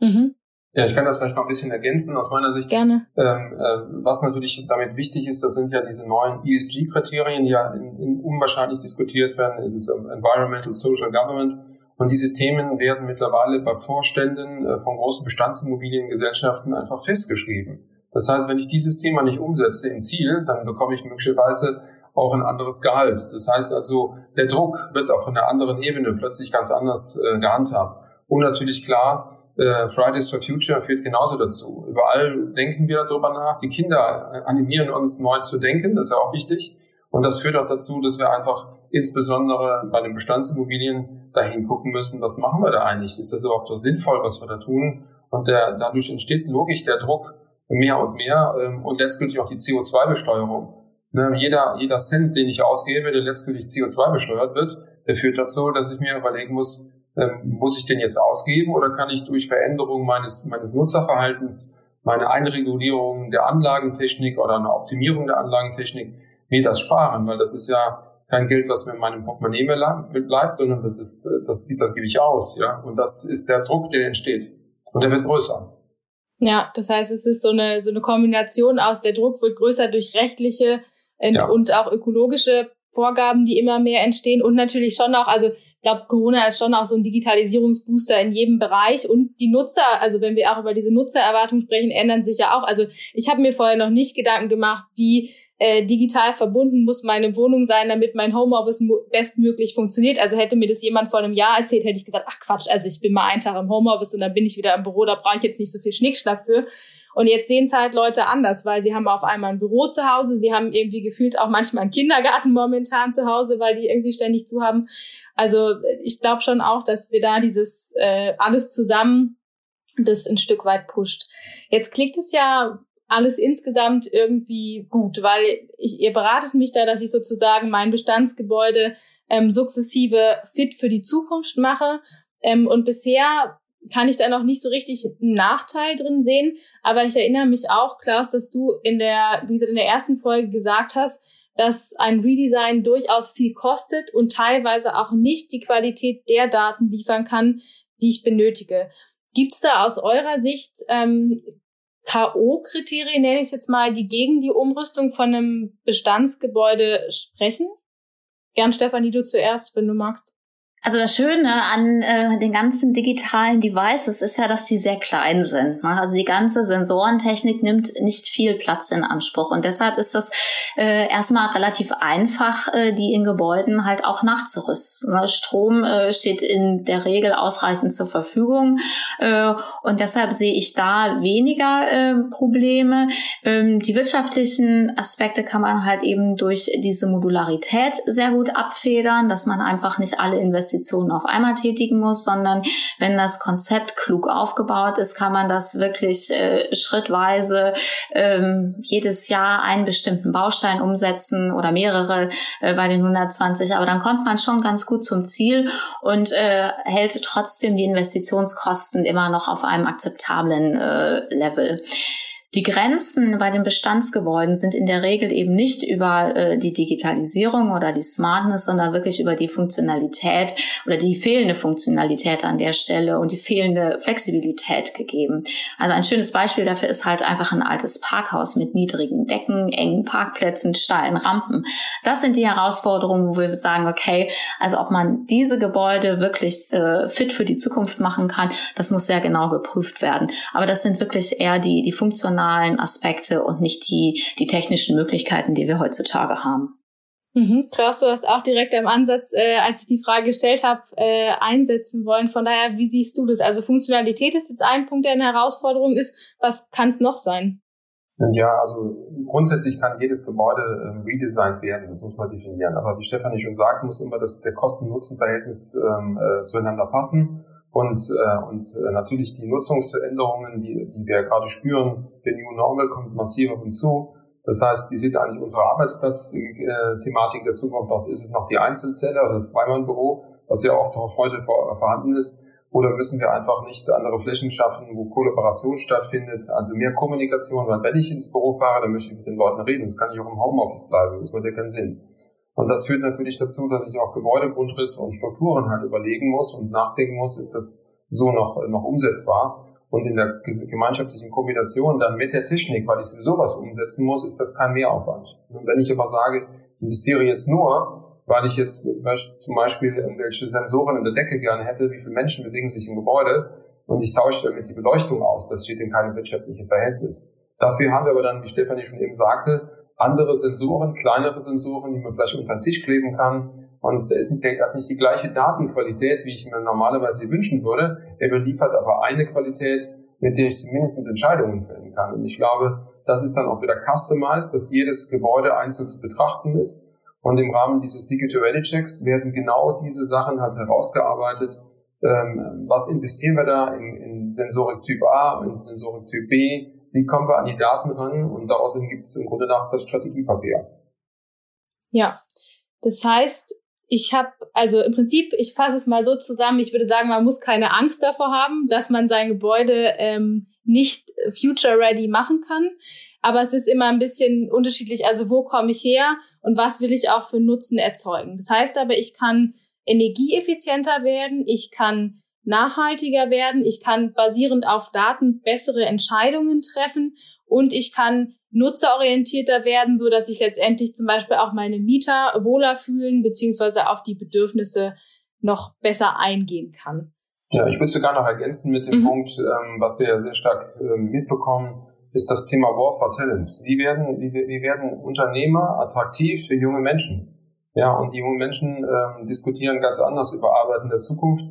[SPEAKER 2] Mhm. Ja, ich kann das vielleicht noch ein bisschen ergänzen aus meiner Sicht.
[SPEAKER 1] Gerne.
[SPEAKER 2] Ähm, äh, was natürlich damit wichtig ist, das sind ja diese neuen ESG-Kriterien, die ja in, in unwahrscheinlich diskutiert werden. Es ist Environmental Social Government. Und diese Themen werden mittlerweile bei Vorständen äh, von großen Bestandsimmobiliengesellschaften einfach festgeschrieben. Das heißt, wenn ich dieses Thema nicht umsetze im Ziel, dann bekomme ich möglicherweise auch ein anderes Gehalt. Das heißt also, der Druck wird auch von der anderen Ebene plötzlich ganz anders äh, gehandhabt. Und natürlich klar, äh, Fridays for Future führt genauso dazu. Überall denken wir darüber nach. Die Kinder animieren uns neu zu denken, das ist ja auch wichtig. Und das führt auch dazu, dass wir einfach insbesondere bei den Bestandsimmobilien dahin gucken müssen, was machen wir da eigentlich? Ist das überhaupt so sinnvoll, was wir da tun? Und der, dadurch entsteht logisch der Druck mehr und mehr ähm, und letztgültig auch die CO2-Besteuerung. Ne, jeder, jeder Cent, den ich ausgebe, der letztgültig CO2 besteuert wird, der führt dazu, dass ich mir überlegen muss, muss ich den jetzt ausgeben oder kann ich durch Veränderung meines, meines Nutzerverhaltens, meine Einregulierung der Anlagentechnik oder eine Optimierung der Anlagentechnik mir das sparen? Weil das ist ja kein Geld, was mir in meinem Portemonnaie mehr bleibt, sondern das ist, das, das gebe ich aus, ja. Und das ist der Druck, der entsteht. Und der wird größer.
[SPEAKER 1] Ja, das heißt, es ist so eine, so eine Kombination aus, der Druck wird größer durch rechtliche äh, ja. und auch ökologische Vorgaben, die immer mehr entstehen und natürlich schon auch, also ich glaube, Corona ist schon auch so ein Digitalisierungsbooster in jedem Bereich und die Nutzer, also wenn wir auch über diese Nutzererwartung sprechen, ändern sich ja auch. Also ich habe mir vorher noch nicht Gedanken gemacht, wie äh, digital verbunden muss meine Wohnung sein, damit mein Homeoffice bestmöglich funktioniert. Also hätte mir das jemand vor einem Jahr erzählt, hätte ich gesagt, ach Quatsch, also ich bin mal einen Tag im Homeoffice und dann bin ich wieder im Büro, da brauche ich jetzt nicht so viel Schnickschnack für. Und jetzt sehen es halt Leute anders, weil sie haben auf einmal ein Büro zu Hause, sie haben irgendwie gefühlt auch manchmal einen Kindergarten momentan zu Hause, weil die irgendwie ständig zu haben. Also ich glaube schon auch, dass wir da dieses äh, alles zusammen das ein Stück weit pusht. Jetzt klingt es ja alles insgesamt irgendwie gut, weil ich, ihr beratet mich da, dass ich sozusagen mein Bestandsgebäude ähm, sukzessive fit für die Zukunft mache. Ähm, und bisher kann ich da noch nicht so richtig einen Nachteil drin sehen. Aber ich erinnere mich auch, Klaus, dass du in der, wie gesagt, in der ersten Folge gesagt hast, dass ein Redesign durchaus viel kostet und teilweise auch nicht die Qualität der Daten liefern kann, die ich benötige. Gibt es da aus eurer Sicht ähm, K.O.-Kriterien, nenne ich es jetzt mal, die gegen die Umrüstung von einem Bestandsgebäude sprechen? Gern, Stefanie, du zuerst, wenn du magst.
[SPEAKER 3] Also das Schöne an äh, den ganzen digitalen Devices ist ja, dass die sehr klein sind. Ne? Also die ganze Sensorentechnik nimmt nicht viel Platz in Anspruch und deshalb ist das äh, erstmal relativ einfach, äh, die in Gebäuden halt auch nachzurüsten. Ne? Strom äh, steht in der Regel ausreichend zur Verfügung äh, und deshalb sehe ich da weniger äh, Probleme. Ähm, die wirtschaftlichen Aspekte kann man halt eben durch diese Modularität sehr gut abfedern, dass man einfach nicht alle Investitionen Investitionen auf einmal tätigen muss, sondern wenn das Konzept klug aufgebaut ist, kann man das wirklich äh, schrittweise ähm, jedes Jahr einen bestimmten Baustein umsetzen oder mehrere äh, bei den 120. Aber dann kommt man schon ganz gut zum Ziel und äh, hält trotzdem die Investitionskosten immer noch auf einem akzeptablen äh, Level. Die Grenzen bei den Bestandsgebäuden sind in der Regel eben nicht über äh, die Digitalisierung oder die Smartness, sondern wirklich über die Funktionalität oder die fehlende Funktionalität an der Stelle und die fehlende Flexibilität gegeben. Also ein schönes Beispiel dafür ist halt einfach ein altes Parkhaus mit niedrigen Decken, engen Parkplätzen, steilen Rampen. Das sind die Herausforderungen, wo wir sagen, okay, also ob man diese Gebäude wirklich äh, fit für die Zukunft machen kann, das muss sehr genau geprüft werden. Aber das sind wirklich eher die, die Funktionalität emotionalen Aspekte und nicht die, die technischen Möglichkeiten, die wir heutzutage haben.
[SPEAKER 1] Mhm. Krass, du hast auch direkt am Ansatz, äh, als ich die Frage gestellt habe, äh, einsetzen wollen. Von daher, wie siehst du das? Also Funktionalität ist jetzt ein Punkt, der eine Herausforderung ist. Was kann es noch sein?
[SPEAKER 2] Ja, also grundsätzlich kann jedes Gebäude ähm, redesigned werden, das muss man definieren. Aber wie Stefanie schon sagt, muss immer das, der Kosten-Nutzen-Verhältnis ähm, äh, zueinander passen. Und, äh, und äh, natürlich die Nutzungsveränderungen, die, die wir gerade spüren, für New Normal kommt massiv auf uns zu. Das heißt, wie sieht eigentlich unsere Arbeitsplatz-Thematik der Zukunft aus? Ist es noch die Einzelzelle oder das Zweimannbüro, was ja oft auch heute vor, vorhanden ist? Oder müssen wir einfach nicht andere Flächen schaffen, wo Kollaboration stattfindet, also mehr Kommunikation? Weil wenn ich ins Büro fahre, dann möchte ich mit den Leuten reden. Das kann ich auch im Homeoffice bleiben. Das macht ja keinen Sinn. Und das führt natürlich dazu, dass ich auch Gebäudegrundrisse und Strukturen halt überlegen muss und nachdenken muss, ist das so noch, noch umsetzbar? Und in der gemeinschaftlichen Kombination dann mit der Technik, weil ich sowieso was umsetzen muss, ist das kein Mehraufwand. Und wenn ich aber sage, ich investiere jetzt nur, weil ich jetzt zum Beispiel irgendwelche Sensoren in der Decke gerne hätte, wie viele Menschen bewegen sich im Gebäude und ich tausche damit die Beleuchtung aus, das steht in keinem wirtschaftlichen Verhältnis. Dafür haben wir aber dann, wie Stefanie schon eben sagte, andere Sensoren, kleinere Sensoren, die man vielleicht unter den Tisch kleben kann. Und der ist nicht, der hat nicht die gleiche Datenqualität, wie ich mir normalerweise wünschen würde. Er beliefert aber eine Qualität, mit der ich mindestens Entscheidungen fällen kann. Und ich glaube, das ist dann auch wieder customized, dass jedes Gebäude einzeln zu betrachten ist. Und im Rahmen dieses Digital Ready Checks werden genau diese Sachen halt herausgearbeitet. Ähm, was investieren wir da in, in Sensorik Typ A und Sensorik Typ B? Wie kommen wir an die Daten ran und daraus gibt es im Grunde nach das Strategiepapier.
[SPEAKER 1] Ja, das heißt, ich habe, also im Prinzip, ich fasse es mal so zusammen, ich würde sagen, man muss keine Angst davor haben, dass man sein Gebäude ähm, nicht future-ready machen kann. Aber es ist immer ein bisschen unterschiedlich, also wo komme ich her und was will ich auch für Nutzen erzeugen. Das heißt aber, ich kann energieeffizienter werden, ich kann nachhaltiger werden, ich kann basierend auf Daten bessere Entscheidungen treffen und ich kann nutzerorientierter werden, so dass ich letztendlich zum Beispiel auch meine Mieter wohler fühlen beziehungsweise auf die Bedürfnisse noch besser eingehen kann.
[SPEAKER 2] Ja, ich würde sogar noch ergänzen mit dem mhm. Punkt, ähm, was wir sehr stark ähm, mitbekommen, ist das Thema War for Talents. Wie werden, wie, wie werden Unternehmer attraktiv für junge Menschen? Ja, und die jungen Menschen ähm, diskutieren ganz anders über Arbeit in der Zukunft.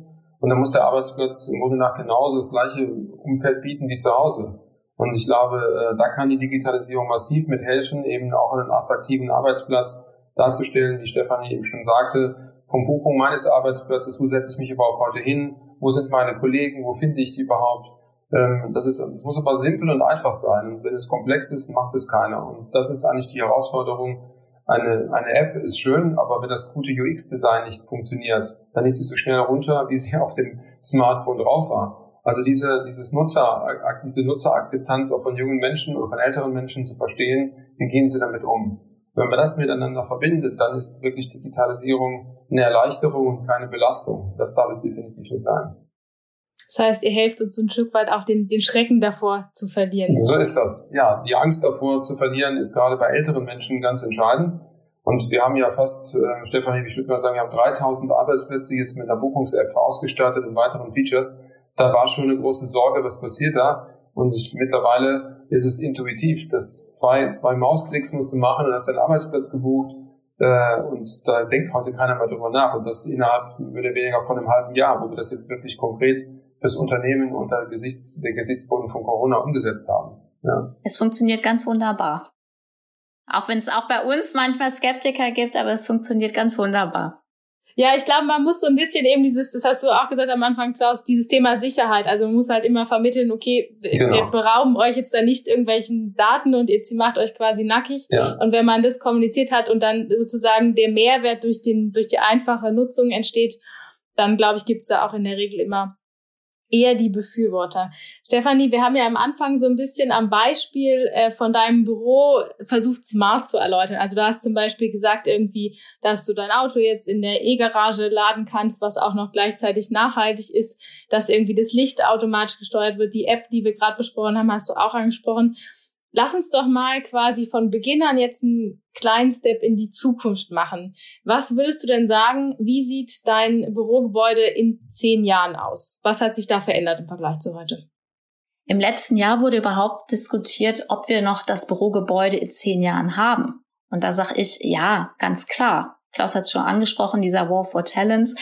[SPEAKER 2] Und dann muss der Arbeitsplatz im Grunde nach genauso das gleiche Umfeld bieten wie zu Hause. Und ich glaube, äh, da kann die Digitalisierung massiv mithelfen, eben auch einen attraktiven Arbeitsplatz darzustellen, wie Stefanie eben schon sagte, von Buchung meines Arbeitsplatzes, wo setze ich mich überhaupt heute hin, wo sind meine Kollegen, wo finde ich die überhaupt. Ähm, das, ist, das muss aber simpel und einfach sein. Und wenn es komplex ist, macht es keiner. Und das ist eigentlich die Herausforderung. Eine, eine App ist schön, aber wenn das gute UX-Design nicht funktioniert, dann ist sie so schnell runter, wie sie auf dem Smartphone drauf war. Also diese, dieses Nutzer, diese Nutzerakzeptanz auch von jungen Menschen oder von älteren Menschen zu verstehen, wie gehen sie damit um. Wenn man das miteinander verbindet, dann ist wirklich Digitalisierung eine Erleichterung und keine Belastung. Das darf es definitiv nicht sein.
[SPEAKER 1] Das heißt, ihr helft uns ein Stück weit auch den, den Schrecken davor zu verlieren.
[SPEAKER 2] So ist das. Ja, die Angst davor zu verlieren ist gerade bei älteren Menschen ganz entscheidend. Und wir haben ja fast, äh, Stefanie, ich würde mal sagen, wir haben 3000 Arbeitsplätze jetzt mit einer Buchungs-App ausgestattet und weiteren Features. Da war schon eine große Sorge, was passiert da? Und ich, mittlerweile ist es intuitiv. dass zwei, zwei Mausklicks musst du machen und hast deinen Arbeitsplatz gebucht. Äh, und da denkt heute keiner mehr drüber nach. Und das innerhalb oder weniger von einem halben Jahr, wo wir das jetzt wirklich konkret fürs Unternehmen unter Gesichts, der Gesichtsboden von Corona umgesetzt haben. Ja.
[SPEAKER 3] Es funktioniert ganz wunderbar. Auch wenn es auch bei uns manchmal Skeptiker gibt, aber es funktioniert ganz wunderbar.
[SPEAKER 1] Ja, ich glaube, man muss so ein bisschen eben dieses, das hast du auch gesagt am Anfang, Klaus, dieses Thema Sicherheit. Also man muss halt immer vermitteln, okay, genau. wir berauben euch jetzt da nicht irgendwelchen Daten und ihr macht euch quasi nackig. Ja. Und wenn man das kommuniziert hat und dann sozusagen der Mehrwert durch den, durch die einfache Nutzung entsteht, dann glaube ich, gibt's da auch in der Regel immer eher die Befürworter. Stefanie, wir haben ja am Anfang so ein bisschen am Beispiel äh, von deinem Büro versucht, smart zu erläutern. Also du hast zum Beispiel gesagt irgendwie, dass du dein Auto jetzt in der E-Garage laden kannst, was auch noch gleichzeitig nachhaltig ist, dass irgendwie das Licht automatisch gesteuert wird. Die App, die wir gerade besprochen haben, hast du auch angesprochen. Lass uns doch mal quasi von Beginn an jetzt einen kleinen Step in die Zukunft machen. Was würdest du denn sagen, wie sieht dein Bürogebäude in zehn Jahren aus? Was hat sich da verändert im Vergleich zu heute?
[SPEAKER 3] Im letzten Jahr wurde überhaupt diskutiert, ob wir noch das Bürogebäude in zehn Jahren haben. Und da sage ich, ja, ganz klar. Klaus hat es schon angesprochen, dieser War for Talents.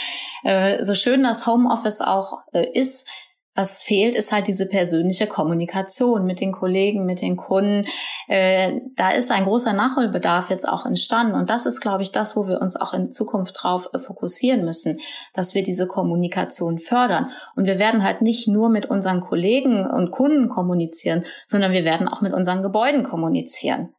[SPEAKER 3] Äh, so schön das Homeoffice auch äh, ist, was fehlt, ist halt diese persönliche Kommunikation mit den Kollegen, mit den Kunden. Äh, da ist ein großer Nachholbedarf jetzt auch entstanden. Und das ist, glaube ich, das, wo wir uns auch in Zukunft drauf äh, fokussieren müssen, dass wir diese Kommunikation fördern. Und wir werden halt nicht nur mit unseren Kollegen und Kunden kommunizieren, sondern wir werden auch mit unseren Gebäuden kommunizieren.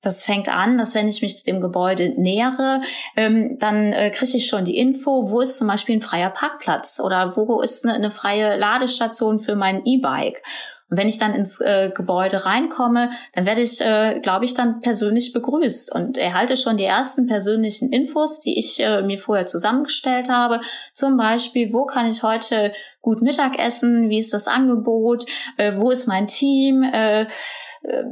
[SPEAKER 3] Das fängt an, dass wenn ich mich dem Gebäude nähere, ähm, dann äh, kriege ich schon die Info, wo ist zum Beispiel ein freier Parkplatz oder wo ist eine, eine freie Ladestation für mein E-Bike. Und wenn ich dann ins äh, Gebäude reinkomme, dann werde ich, äh, glaube ich, dann persönlich begrüßt und erhalte schon die ersten persönlichen Infos, die ich äh, mir vorher zusammengestellt habe. Zum Beispiel, wo kann ich heute gut Mittag essen? Wie ist das Angebot? Äh, wo ist mein Team? Äh,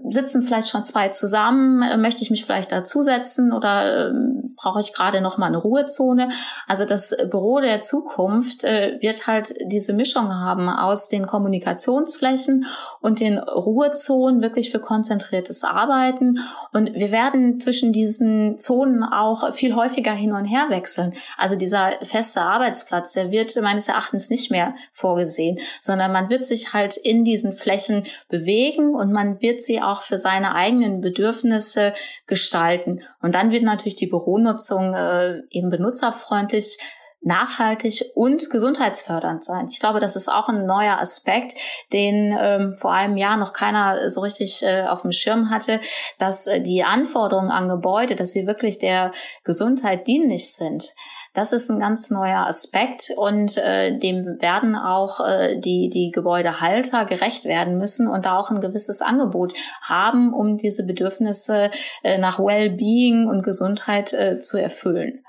[SPEAKER 3] sitzen vielleicht schon zwei zusammen, äh, möchte ich mich vielleicht dazusetzen oder ähm, brauche ich gerade noch mal eine Ruhezone? Also das Büro der Zukunft äh, wird halt diese Mischung haben aus den Kommunikationsflächen und den Ruhezonen wirklich für konzentriertes Arbeiten und wir werden zwischen diesen Zonen auch viel häufiger hin und her wechseln. Also dieser feste Arbeitsplatz, der wird meines Erachtens nicht mehr vorgesehen, sondern man wird sich halt in diesen Flächen bewegen und man wird sie auch für seine eigenen Bedürfnisse gestalten. Und dann wird natürlich die Büronutzung äh, eben benutzerfreundlich nachhaltig und gesundheitsfördernd sein. Ich glaube, das ist auch ein neuer Aspekt, den ähm, vor einem Jahr noch keiner so richtig äh, auf dem Schirm hatte, dass äh, die Anforderungen an Gebäude, dass sie wirklich der Gesundheit dienlich sind. Das ist ein ganz neuer Aspekt und äh, dem werden auch äh, die, die Gebäudehalter gerecht werden müssen und da auch ein gewisses Angebot haben, um diese Bedürfnisse äh, nach Wellbeing und Gesundheit äh, zu erfüllen.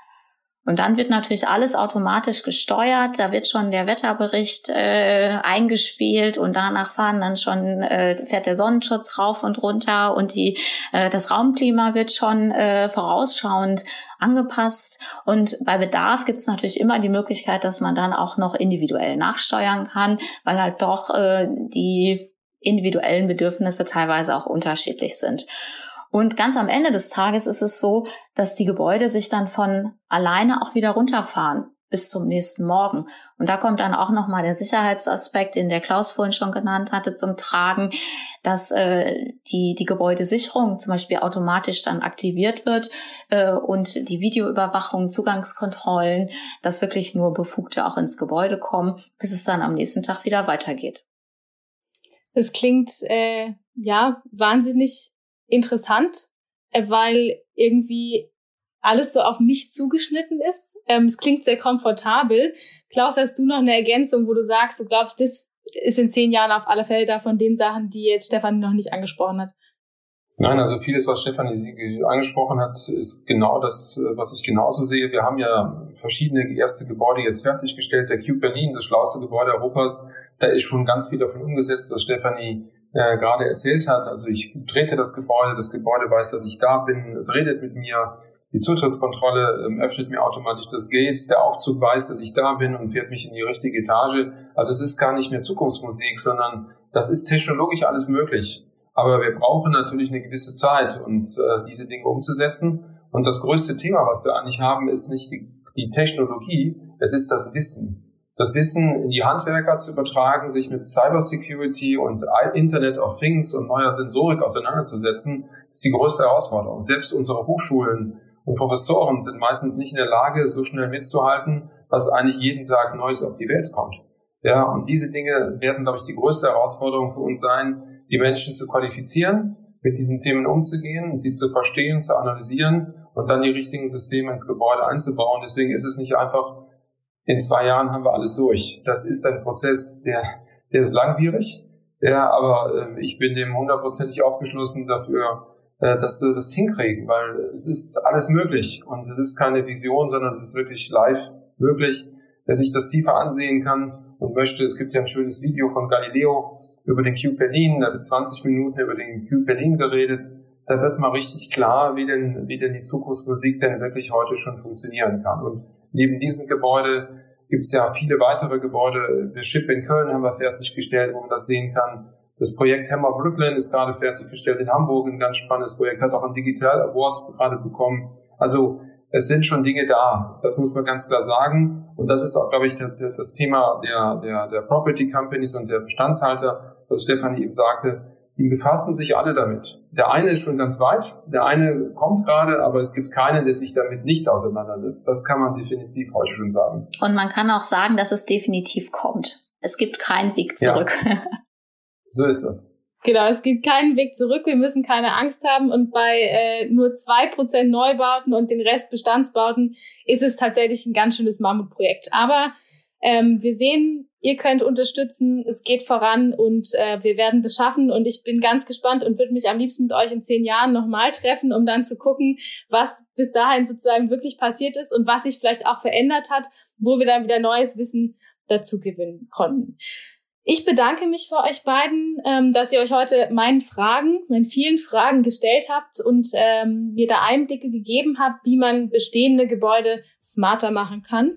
[SPEAKER 3] Und dann wird natürlich alles automatisch gesteuert. Da wird schon der Wetterbericht äh, eingespielt und danach fahren dann schon äh, fährt der Sonnenschutz rauf und runter und die äh, das Raumklima wird schon äh, vorausschauend angepasst. Und bei Bedarf gibt es natürlich immer die Möglichkeit, dass man dann auch noch individuell nachsteuern kann, weil halt doch äh, die individuellen Bedürfnisse teilweise auch unterschiedlich sind. Und ganz am Ende des Tages ist es so, dass die Gebäude sich dann von alleine auch wieder runterfahren bis zum nächsten Morgen. Und da kommt dann auch nochmal der Sicherheitsaspekt, den der Klaus vorhin schon genannt hatte, zum Tragen, dass äh, die, die Gebäudesicherung zum Beispiel automatisch dann aktiviert wird äh, und die Videoüberwachung, Zugangskontrollen, dass wirklich nur Befugte auch ins Gebäude kommen, bis es dann am nächsten Tag wieder weitergeht.
[SPEAKER 1] Das klingt äh, ja wahnsinnig interessant, äh, weil irgendwie alles so auf mich zugeschnitten ist. Ähm, es klingt sehr komfortabel. Klaus, hast du noch eine Ergänzung, wo du sagst, du glaubst, das ist in zehn Jahren auf alle Fälle da von den Sachen, die jetzt Stefan noch nicht angesprochen hat?
[SPEAKER 2] Nein, also vieles, was Stefanie angesprochen hat, ist genau das, was ich genauso sehe. Wir haben ja verschiedene erste Gebäude jetzt fertiggestellt. Der Cube Berlin, das schlauste Gebäude Europas, da ist schon ganz viel davon umgesetzt, was Stefanie äh, gerade erzählt hat. Also ich trete das Gebäude, das Gebäude weiß, dass ich da bin, es redet mit mir, die Zutrittskontrolle ähm, öffnet mir automatisch das Gate, der Aufzug weiß, dass ich da bin und fährt mich in die richtige Etage. Also es ist gar nicht mehr Zukunftsmusik, sondern das ist technologisch alles möglich. Aber wir brauchen natürlich eine gewisse Zeit, um äh, diese Dinge umzusetzen. Und das größte Thema, was wir eigentlich haben, ist nicht die, die Technologie, es ist das Wissen das Wissen in die Handwerker zu übertragen, sich mit Cybersecurity und Internet of Things und neuer Sensorik auseinanderzusetzen, ist die größte Herausforderung. Selbst unsere Hochschulen und Professoren sind meistens nicht in der Lage, so schnell mitzuhalten, was eigentlich jeden Tag Neues auf die Welt kommt. Ja, und diese Dinge werden, glaube ich, die größte Herausforderung für uns sein, die Menschen zu qualifizieren, mit diesen Themen umzugehen, sie zu verstehen, zu analysieren und dann die richtigen Systeme ins Gebäude einzubauen. Deswegen ist es nicht einfach in zwei Jahren haben wir alles durch. Das ist ein Prozess, der, der ist langwierig, ja, aber äh, ich bin dem hundertprozentig aufgeschlossen dafür, äh, dass wir das hinkriegen, weil es ist alles möglich und es ist keine Vision, sondern es ist wirklich live möglich. Wer sich das tiefer ansehen kann und möchte, es gibt ja ein schönes Video von Galileo über den Cube Berlin, da wird 20 Minuten über den Cube Berlin geredet. Da wird mal richtig klar, wie denn, wie denn die Zukunftsmusik denn wirklich heute schon funktionieren kann. Und Neben diesem Gebäude gibt es ja viele weitere Gebäude. Das Ship in Köln haben wir fertiggestellt, wo man das sehen kann. Das Projekt Hammer Brooklyn ist gerade fertiggestellt in Hamburg, ein ganz spannendes Projekt, hat auch einen Digital Award gerade bekommen. Also es sind schon Dinge da, das muss man ganz klar sagen. Und das ist auch, glaube ich, das Thema der, der, der Property Companies und der Bestandshalter, was Stefanie eben sagte die befassen sich alle damit. Der eine ist schon ganz weit, der eine kommt gerade, aber es gibt keinen, der sich damit nicht auseinandersetzt. Das kann man definitiv heute schon sagen.
[SPEAKER 3] Und man kann auch sagen, dass es definitiv kommt. Es gibt keinen Weg zurück. Ja. <laughs>
[SPEAKER 2] So ist das.
[SPEAKER 1] Genau, es gibt keinen Weg zurück. Wir müssen keine Angst haben. Und bei äh, nur zwei Prozent Neubauten und den Rest Bestandsbauten ist es tatsächlich ein ganz schönes Mammutprojekt. Aber ähm, wir sehen Ihr könnt unterstützen, es geht voran und äh, wir werden das schaffen. Und ich bin ganz gespannt und würde mich am liebsten mit euch in zehn Jahren nochmal treffen, um dann zu gucken, was bis dahin sozusagen wirklich passiert ist und was sich vielleicht auch verändert hat, wo wir dann wieder neues Wissen dazu gewinnen konnten. Ich bedanke mich für euch beiden, ähm, dass ihr euch heute meinen Fragen, meinen vielen Fragen gestellt habt und ähm, mir da Einblicke gegeben habt, wie man bestehende Gebäude smarter machen kann.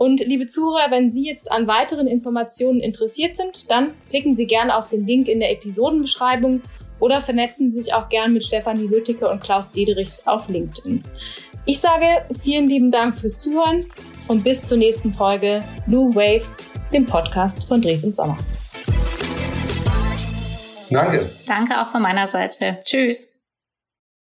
[SPEAKER 1] Und liebe Zuhörer, wenn Sie jetzt an weiteren Informationen interessiert sind, dann klicken Sie gerne auf den Link in der Episodenbeschreibung oder vernetzen Sie sich auch gerne mit Stefanie Lüttike und Klaus Dederichs auf LinkedIn. Ich sage vielen lieben Dank fürs Zuhören und bis zur nächsten Folge Blue Waves, dem Podcast von Dres und Sommer.
[SPEAKER 2] Danke.
[SPEAKER 3] Danke auch von meiner Seite. Tschüss.